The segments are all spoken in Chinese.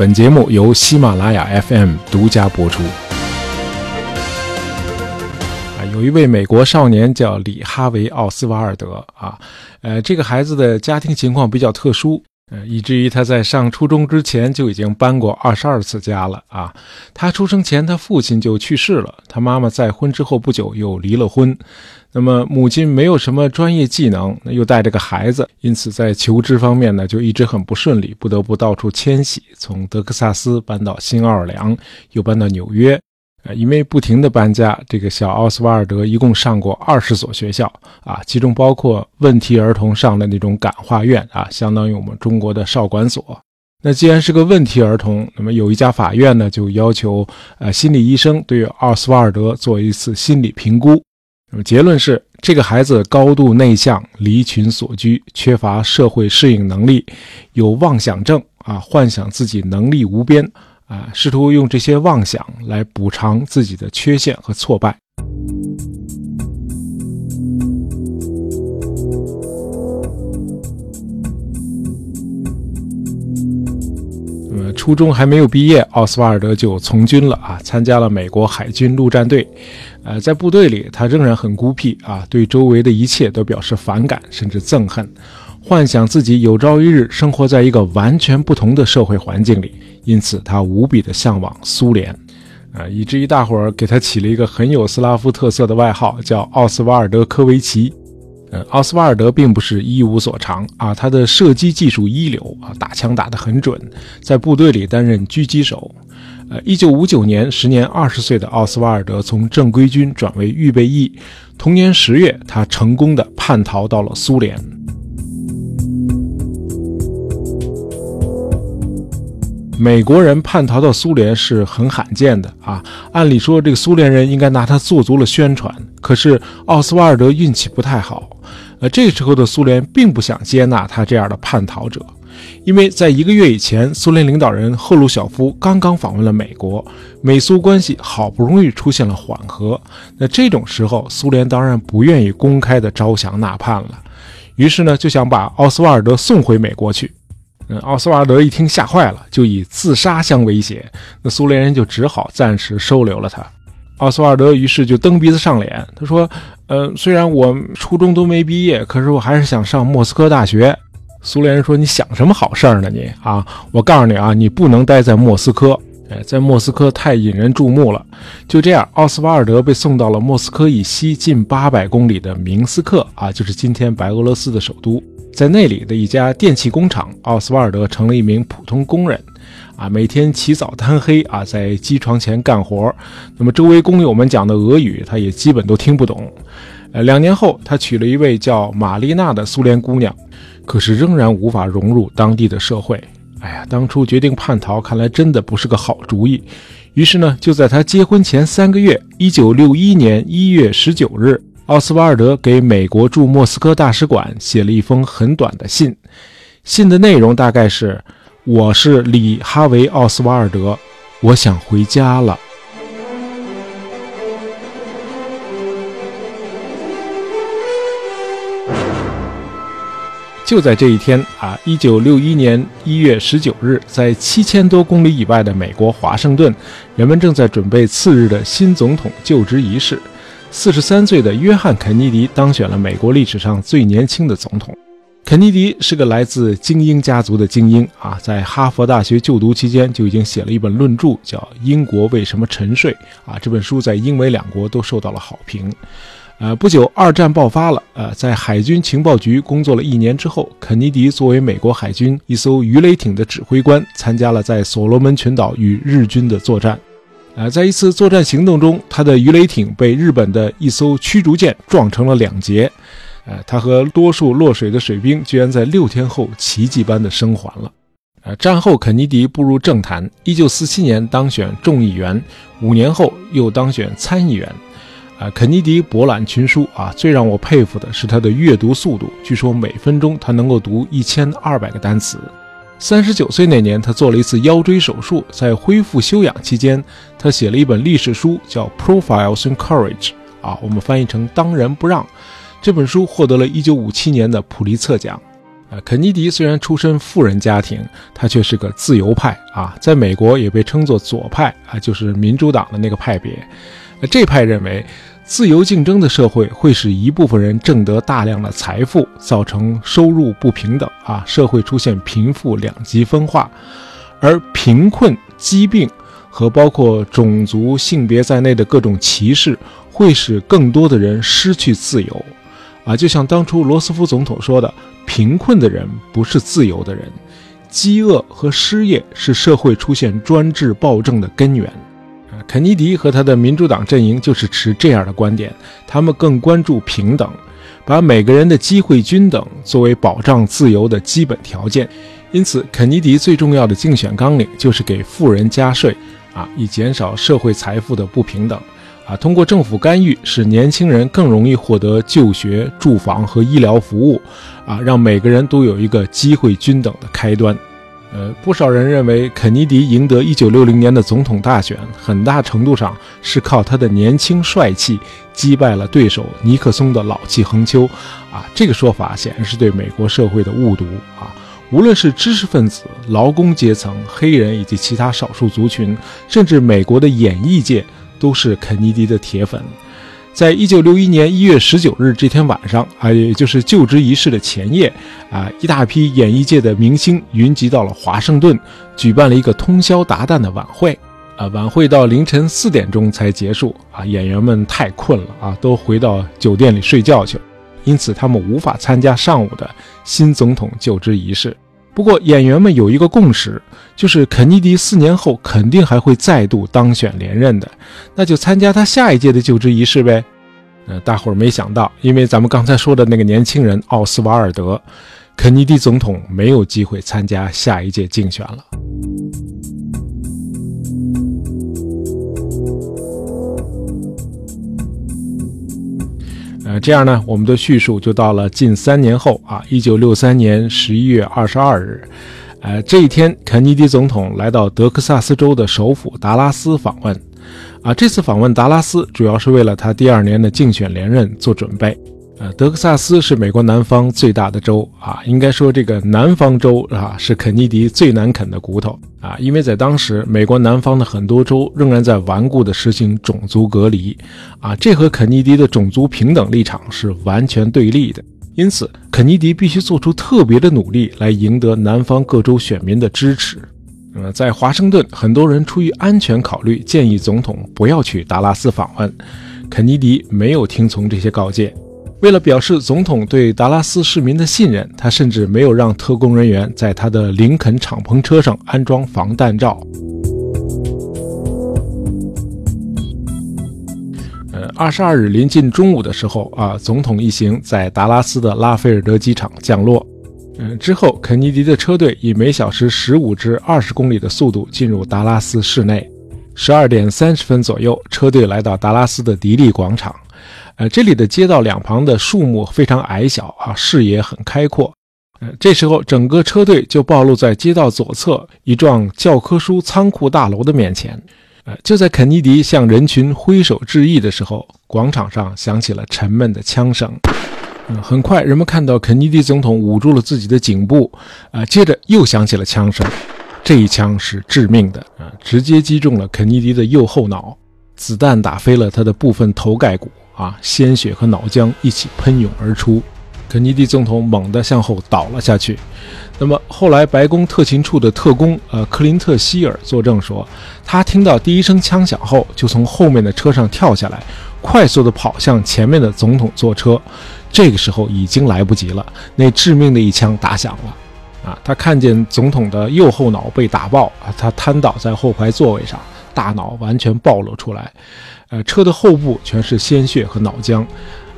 本节目由喜马拉雅 FM 独家播出。啊，有一位美国少年叫里哈维·奥斯瓦尔德啊，呃，这个孩子的家庭情况比较特殊。呃，以至于他在上初中之前就已经搬过二十二次家了啊！他出生前，他父亲就去世了，他妈妈再婚之后不久又离了婚。那么母亲没有什么专业技能，又带着个孩子，因此在求职方面呢就一直很不顺利，不得不到处迁徙，从德克萨斯搬到新奥尔良，又搬到纽约。呃，因为不停的搬家，这个小奥斯瓦尔德一共上过二十所学校啊，其中包括问题儿童上的那种感化院啊，相当于我们中国的少管所。那既然是个问题儿童，那么有一家法院呢，就要求呃心理医生对奥斯瓦尔德做一次心理评估。那么结论是，这个孩子高度内向，离群所居，缺乏社会适应能力，有妄想症啊，幻想自己能力无边。啊，试图用这些妄想来补偿自己的缺陷和挫败。那么，初中还没有毕业，奥斯瓦尔德就从军了啊，参加了美国海军陆战队。呃，在部队里，他仍然很孤僻啊，对周围的一切都表示反感，甚至憎恨，幻想自己有朝一日生活在一个完全不同的社会环境里。因此，他无比的向往苏联，啊，以至于大伙儿给他起了一个很有斯拉夫特色的外号，叫奥斯瓦尔德科维奇。呃，奥斯瓦尔德并不是一无所长啊，他的射击技术一流啊，打枪打得很准，在部队里担任狙击手。呃，一九五九年，时年二十岁的奥斯瓦尔德从正规军转为预备役，同年十月，他成功的叛逃到了苏联。美国人叛逃到苏联是很罕见的啊！按理说，这个苏联人应该拿他做足了宣传。可是奥斯瓦尔德运气不太好，呃，这时候的苏联并不想接纳他这样的叛逃者，因为在一个月以前，苏联领导人赫鲁晓夫刚刚访问了美国，美苏关系好不容易出现了缓和。那这种时候，苏联当然不愿意公开的招降纳叛了，于是呢，就想把奥斯瓦尔德送回美国去。奥斯瓦尔德一听吓坏了，就以自杀相威胁。那苏联人就只好暂时收留了他。奥斯瓦尔德于是就蹬鼻子上脸，他说：“呃，虽然我初中都没毕业，可是我还是想上莫斯科大学。”苏联人说：“你想什么好事儿呢？你啊，我告诉你啊，你不能待在莫斯科。哎，在莫斯科太引人注目了。”就这样，奥斯瓦尔德被送到了莫斯科以西近八百公里的明斯克啊，就是今天白俄罗斯的首都。在那里的一家电器工厂，奥斯瓦尔德成了一名普通工人，啊，每天起早贪黑啊，在机床前干活。那么周围工友们讲的俄语，他也基本都听不懂。呃，两年后，他娶了一位叫玛丽娜的苏联姑娘，可是仍然无法融入当地的社会。哎呀，当初决定叛逃，看来真的不是个好主意。于是呢，就在他结婚前三个月，一九六一年一月十九日。奥斯瓦尔德给美国驻莫斯科大使馆写了一封很短的信，信的内容大概是：“我是里哈维·奥斯瓦尔德，我想回家了。”就在这一天啊，一九六一年一月十九日，在七千多公里以外的美国华盛顿，人们正在准备次日的新总统就职仪式。四十三岁的约翰·肯尼迪当选了美国历史上最年轻的总统。肯尼迪是个来自精英家族的精英啊，在哈佛大学就读期间就已经写了一本论著，叫《英国为什么沉睡》啊。这本书在英美两国都受到了好评。呃，不久二战爆发了，呃，在海军情报局工作了一年之后，肯尼迪作为美国海军一艘鱼雷艇的指挥官，参加了在所罗门群岛与日军的作战。啊，在一次作战行动中，他的鱼雷艇被日本的一艘驱逐舰撞成了两截。呃，他和多数落水的水兵居然在六天后奇迹般的生还了。呃，战后肯尼迪步入政坛，一九四七年当选众议员，五年后又当选参议员。啊，肯尼迪博览群书啊，最让我佩服的是他的阅读速度，据说每分钟他能够读一千二百个单词。三十九岁那年，他做了一次腰椎手术，在恢复休养期间，他写了一本历史书，叫《Profiles in Courage》啊，我们翻译成“当仁不让”。这本书获得了一九五七年的普利策奖。啊，肯尼迪虽然出身富人家庭，他却是个自由派啊，在美国也被称作左派啊，就是民主党的那个派别。这派认为，自由竞争的社会会使一部分人挣得大量的财富，造成收入不平等啊，社会出现贫富两极分化，而贫困、疾病和包括种族、性别在内的各种歧视，会使更多的人失去自由。啊，就像当初罗斯福总统说的。贫困的人不是自由的人，饥饿和失业是社会出现专制暴政的根源。肯尼迪和他的民主党阵营就是持这样的观点，他们更关注平等，把每个人的机会均等作为保障自由的基本条件。因此，肯尼迪最重要的竞选纲领就是给富人加税，啊，以减少社会财富的不平等。啊，通过政府干预，使年轻人更容易获得就学、住房和医疗服务，啊，让每个人都有一个机会均等的开端。呃，不少人认为，肯尼迪赢得1960年的总统大选，很大程度上是靠他的年轻帅气击败了对手尼克松的老气横秋。啊，这个说法显然是对美国社会的误读。啊，无论是知识分子、劳工阶层、黑人以及其他少数族群，甚至美国的演艺界。都是肯尼迪的铁粉，在一九六一年一月十九日这天晚上啊，也就是就职仪式的前夜啊，一大批演艺界的明星云集到了华盛顿，举办了一个通宵达旦的晚会啊。晚会到凌晨四点钟才结束啊，演员们太困了啊，都回到酒店里睡觉去了，因此他们无法参加上午的新总统就职仪式。不过，演员们有一个共识，就是肯尼迪四年后肯定还会再度当选连任的，那就参加他下一届的就职仪式呗。呃，大伙儿没想到，因为咱们刚才说的那个年轻人奥斯瓦尔德，肯尼迪总统没有机会参加下一届竞选了。呃，这样呢，我们的叙述就到了近三年后啊，一九六三年十一月二十二日，呃，这一天，肯尼迪总统来到德克萨斯州的首府达拉斯访问，啊，这次访问达拉斯主要是为了他第二年的竞选连任做准备。呃，德克萨斯是美国南方最大的州啊，应该说这个南方州啊是肯尼迪最难啃的骨头啊，因为在当时美国南方的很多州仍然在顽固地实行种族隔离啊，这和肯尼迪的种族平等立场是完全对立的，因此肯尼迪必须做出特别的努力来赢得南方各州选民的支持。呃，在华盛顿，很多人出于安全考虑，建议总统不要去达拉斯访问，肯尼迪没有听从这些告诫。为了表示总统对达拉斯市民的信任，他甚至没有让特工人员在他的林肯敞篷车上安装防弹罩。呃，二十二日临近中午的时候啊，总统一行在达拉斯的拉菲尔德机场降落。嗯，之后肯尼迪的车队以每小时十五至二十公里的速度进入达拉斯市内。十二点三十分左右，车队来到达拉斯的迪利广场。呃，这里的街道两旁的树木非常矮小啊，视野很开阔。呃，这时候整个车队就暴露在街道左侧一幢教科书仓库大楼的面前。呃，就在肯尼迪向人群挥手致意的时候，广场上响起了沉闷的枪声。嗯，很快人们看到肯尼迪总统捂住了自己的颈部。啊，接着又响起了枪声，这一枪是致命的啊，直接击中了肯尼迪的右后脑，子弹打飞了他的部分头盖骨。啊！鲜血和脑浆一起喷涌而出，肯尼迪总统猛地向后倒了下去。那么后来，白宫特勤处的特工呃克林特希尔作证说，他听到第一声枪响后，就从后面的车上跳下来，快速地跑向前面的总统坐车。这个时候已经来不及了，那致命的一枪打响了。啊，他看见总统的右后脑被打爆啊，他瘫倒在后排座位上，大脑完全暴露出来。呃，车的后部全是鲜血和脑浆，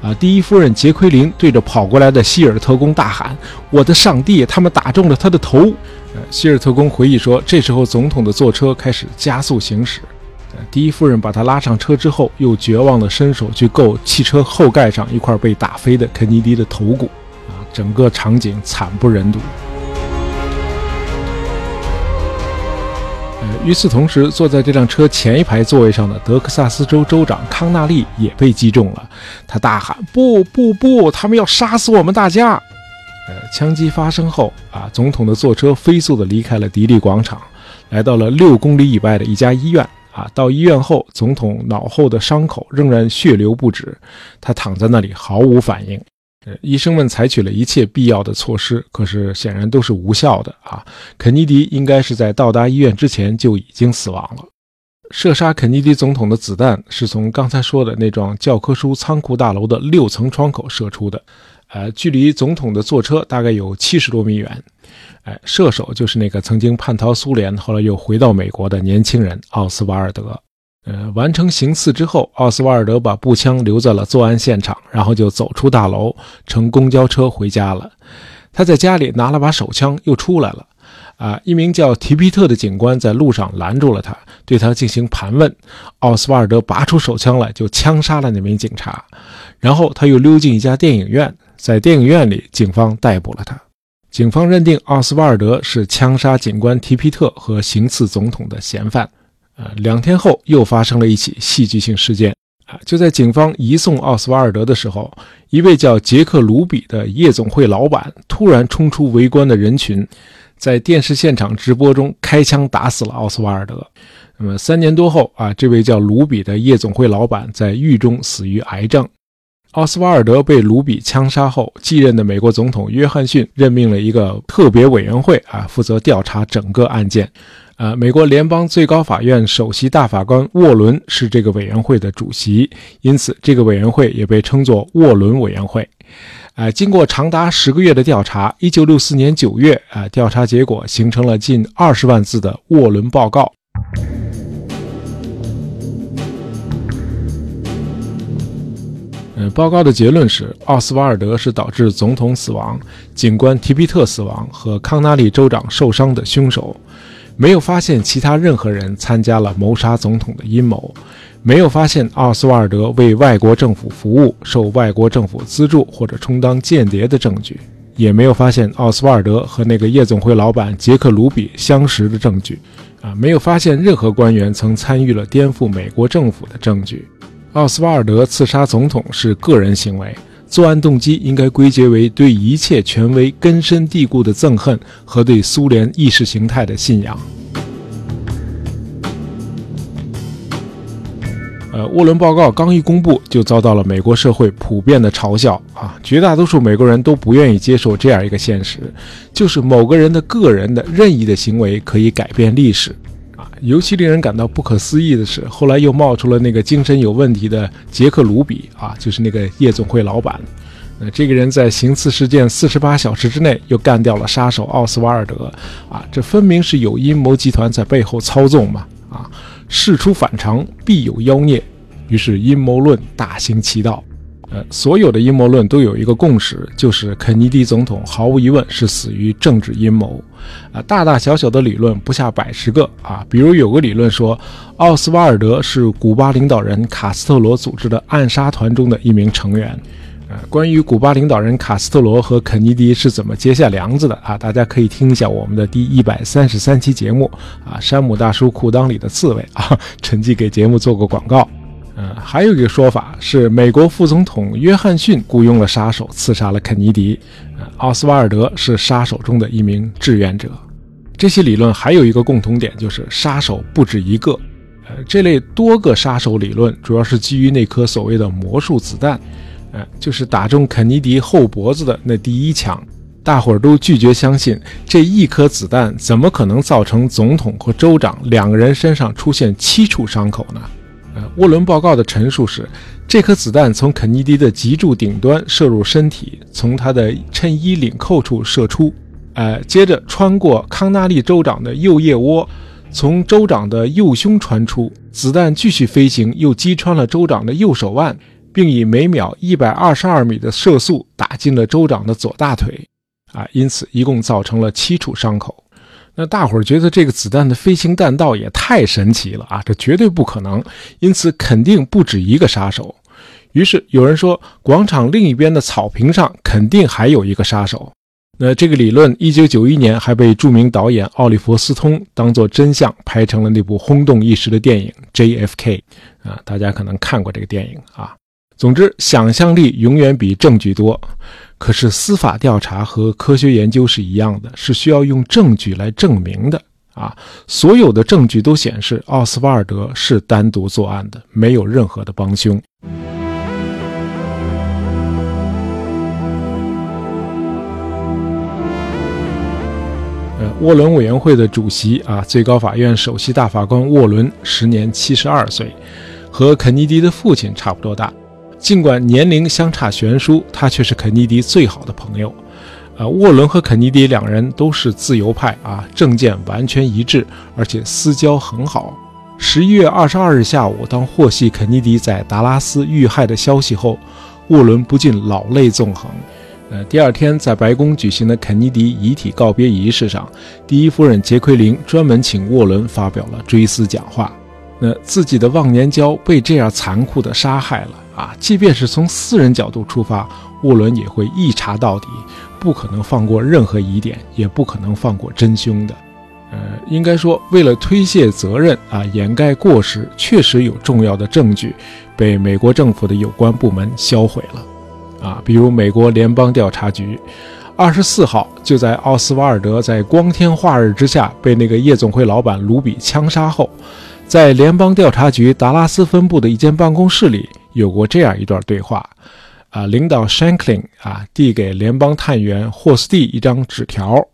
啊！第一夫人杰奎琳对着跑过来的希尔特工大喊：“我的上帝，他们打中了他的头！”呃，希尔特工回忆说，这时候总统的坐车开始加速行驶，呃，第一夫人把他拉上车之后，又绝望地伸手去够汽车后盖上一块被打飞的肯尼迪的头骨，啊，整个场景惨不忍睹。与此同时，坐在这辆车前一排座位上的德克萨斯州州长康纳利也被击中了。他大喊：“不不不！他们要杀死我们大家！”呃，枪击发生后啊，总统的坐车飞速地离开了迪利广场，来到了六公里以外的一家医院。啊，到医院后，总统脑后的伤口仍然血流不止，他躺在那里毫无反应。呃，医生们采取了一切必要的措施，可是显然都是无效的啊。肯尼迪应该是在到达医院之前就已经死亡了。射杀肯尼迪总统的子弹是从刚才说的那幢教科书仓库大楼的六层窗口射出的，呃，距离总统的坐车大概有七十多米远。哎，射手就是那个曾经叛逃苏联，后来又回到美国的年轻人奥斯瓦尔德。呃，完成行刺之后，奥斯瓦尔德把步枪留在了作案现场，然后就走出大楼，乘公交车回家了。他在家里拿了把手枪，又出来了。啊，一名叫提皮特的警官在路上拦住了他，对他进行盘问。奥斯瓦尔德拔出手枪来，就枪杀了那名警察。然后他又溜进一家电影院，在电影院里，警方逮捕了他。警方认定奥斯瓦尔德是枪杀警官提皮特和行刺总统的嫌犯。呃，两天后又发生了一起戏剧性事件啊！就在警方移送奥斯瓦尔德的时候，一位叫杰克·卢比的夜总会老板突然冲出围观的人群，在电视现场直播中开枪打死了奥斯瓦尔德。那么三年多后啊，这位叫卢比的夜总会老板在狱中死于癌症。奥斯瓦尔德被卢比枪杀后，继任的美国总统约翰逊任命了一个特别委员会啊，负责调查整个案件。呃，美国联邦最高法院首席大法官沃伦是这个委员会的主席，因此这个委员会也被称作沃伦委员会。呃，经过长达十个月的调查，一九六四年九月，啊，调查结果形成了近二十万字的沃伦报告。报告的结论是，奥斯瓦尔德是导致总统死亡、警官提皮特死亡和康纳利州长受伤的凶手。没有发现其他任何人参加了谋杀总统的阴谋，没有发现奥斯瓦尔德为外国政府服务、受外国政府资助或者充当间谍的证据，也没有发现奥斯瓦尔德和那个夜总会老板杰克·卢比相识的证据，啊，没有发现任何官员曾参与了颠覆美国政府的证据。奥斯瓦尔德刺杀总统是个人行为。作案动机应该归结为对一切权威根深蒂固的憎恨和对苏联意识形态的信仰。呃，沃伦报告刚一公布，就遭到了美国社会普遍的嘲笑啊！绝大多数美国人都不愿意接受这样一个现实，就是某个人的个人的任意的行为可以改变历史。尤其令人感到不可思议的是，后来又冒出了那个精神有问题的杰克·卢比啊，就是那个夜总会老板。那这个人在行刺事件四十八小时之内又干掉了杀手奥斯瓦尔德啊，这分明是有阴谋集团在背后操纵嘛！啊，事出反常必有妖孽，于是阴谋论大行其道。呃，所有的阴谋论都有一个共识，就是肯尼迪总统毫无疑问是死于政治阴谋。啊，大大小小的理论不下百十个啊。比如有个理论说，奥斯瓦尔德是古巴领导人卡斯特罗组织的暗杀团中的一名成员。呃，关于古巴领导人卡斯特罗和肯尼迪是怎么结下梁子的啊，大家可以听一下我们的第一百三十三期节目啊。山姆大叔裤裆里的刺猬啊，趁机给节目做个广告。呃，还有一个说法是，美国副总统约翰逊雇佣了杀手刺杀了肯尼迪，奥斯瓦尔德是杀手中的一名志愿者。这些理论还有一个共同点，就是杀手不止一个。呃，这类多个杀手理论主要是基于那颗所谓的魔术子弹，呃，就是打中肯尼迪后脖子的那第一枪。大伙儿都拒绝相信，这一颗子弹怎么可能造成总统和州长两个人身上出现七处伤口呢？呃，沃伦报告的陈述是，这颗子弹从肯尼迪的脊柱顶端射入身体，从他的衬衣领扣处射出，呃，接着穿过康纳利州长的右腋窝，从州长的右胸穿出，子弹继续飞行，又击穿了州长的右手腕，并以每秒一百二十二米的射速打进了州长的左大腿，啊，因此一共造成了七处伤口。那大伙儿觉得这个子弹的飞行弹道也太神奇了啊！这绝对不可能，因此肯定不止一个杀手。于是有人说，广场另一边的草坪上肯定还有一个杀手。那这个理论，一九九一年还被著名导演奥利弗·斯通当作真相拍成了那部轰动一时的电影《J.F.K.》啊，大家可能看过这个电影啊。总之，想象力永远比证据多。可是司法调查和科学研究是一样的，是需要用证据来证明的啊！所有的证据都显示奥斯瓦尔德是单独作案的，没有任何的帮凶。呃，沃伦委员会的主席啊，最高法院首席大法官沃伦，时年七十二岁，和肯尼迪的父亲差不多大。尽管年龄相差悬殊，他却是肯尼迪最好的朋友。呃，沃伦和肯尼迪两人都是自由派啊，政见完全一致，而且私交很好。十一月二十二日下午，当获悉肯尼迪在达拉斯遇害的消息后，沃伦不禁老泪纵横。呃，第二天在白宫举行的肯尼迪遗体告别仪式上，第一夫人杰奎琳专门请沃伦发表了追思讲话。那自己的忘年交被这样残酷地杀害了。啊，即便是从私人角度出发，沃伦也会一查到底，不可能放过任何疑点，也不可能放过真凶的。呃，应该说，为了推卸责任啊，掩盖过失，确实有重要的证据被美国政府的有关部门销毁了。啊，比如美国联邦调查局，二十四号就在奥斯瓦尔德在光天化日之下被那个夜总会老板卢比枪杀后，在联邦调查局达拉斯分部的一间办公室里。有过这样一段对话，啊，领导 Shanklin 啊递给联邦探员霍斯蒂一张纸条，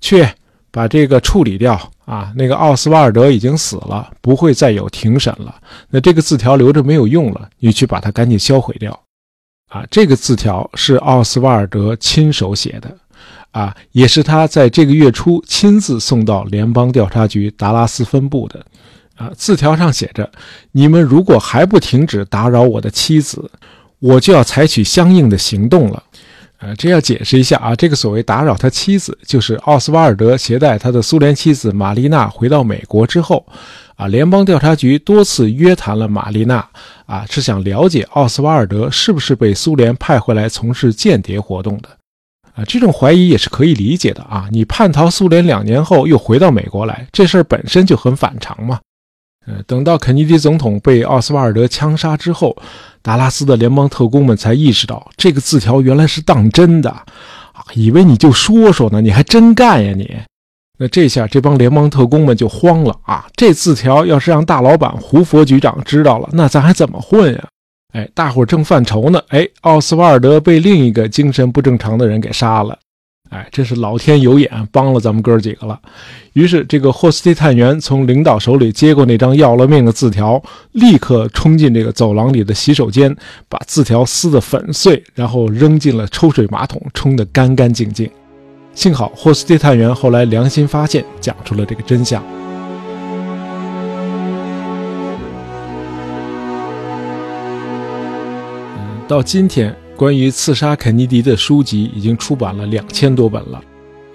去把这个处理掉啊。那个奥斯瓦尔德已经死了，不会再有庭审了。那这个字条留着没有用了，你去把它赶紧销毁掉。啊，这个字条是奥斯瓦尔德亲手写的，啊，也是他在这个月初亲自送到联邦调查局达拉斯分部的。啊，字条上写着：“你们如果还不停止打扰我的妻子，我就要采取相应的行动了。”呃，这要解释一下啊，这个所谓打扰他妻子，就是奥斯瓦尔德携带他的苏联妻子玛丽娜回到美国之后，啊，联邦调查局多次约谈了玛丽娜，啊，是想了解奥斯瓦尔德是不是被苏联派回来从事间谍活动的。啊，这种怀疑也是可以理解的啊，你叛逃苏联两年后又回到美国来，这事儿本身就很反常嘛。呃，等到肯尼迪总统被奥斯瓦尔德枪杀之后，达拉斯的联邦特工们才意识到这个字条原来是当真的，啊，以为你就说说呢，你还真干呀你！那这下这帮联邦特工们就慌了啊！这字条要是让大老板胡佛局长知道了，那咱还怎么混呀？哎，大伙正犯愁呢，哎，奥斯瓦尔德被另一个精神不正常的人给杀了。哎，这是老天有眼，帮了咱们哥几个了。于是，这个霍斯蒂探员从领导手里接过那张要了命的字条，立刻冲进这个走廊里的洗手间，把字条撕得粉碎，然后扔进了抽水马桶，冲得干干净净。幸好霍斯蒂探员后来良心发现，讲出了这个真相。嗯，到今天。关于刺杀肯尼迪的书籍已经出版了两千多本了，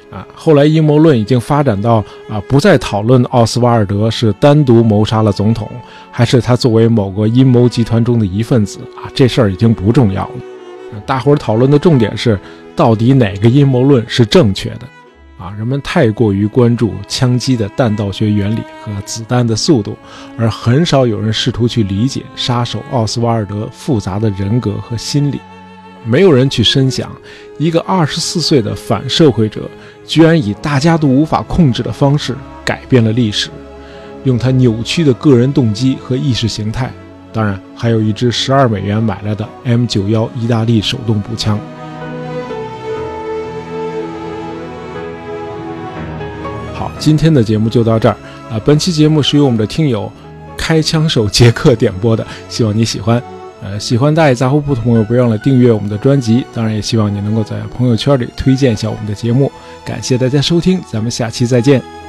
啊，后来阴谋论已经发展到啊，不再讨论奥斯瓦尔德是单独谋杀了总统，还是他作为某个阴谋集团中的一份子啊，这事儿已经不重要了。大伙儿讨论的重点是，到底哪个阴谋论是正确的？啊，人们太过于关注枪击的弹道学原理和子弹的速度，而很少有人试图去理解杀手奥斯瓦尔德复杂的人格和心理。没有人去深想，一个二十四岁的反社会者，居然以大家都无法控制的方式改变了历史，用他扭曲的个人动机和意识形态，当然还有一支十二美元买来的 M 九幺意大利手动步枪。好，今天的节目就到这儿啊！本期节目是由我们的听友开枪手杰克点播的，希望你喜欢。呃，喜欢大爷杂货铺的朋友，别忘了订阅我们的专辑。当然，也希望你能够在朋友圈里推荐一下我们的节目。感谢大家收听，咱们下期再见。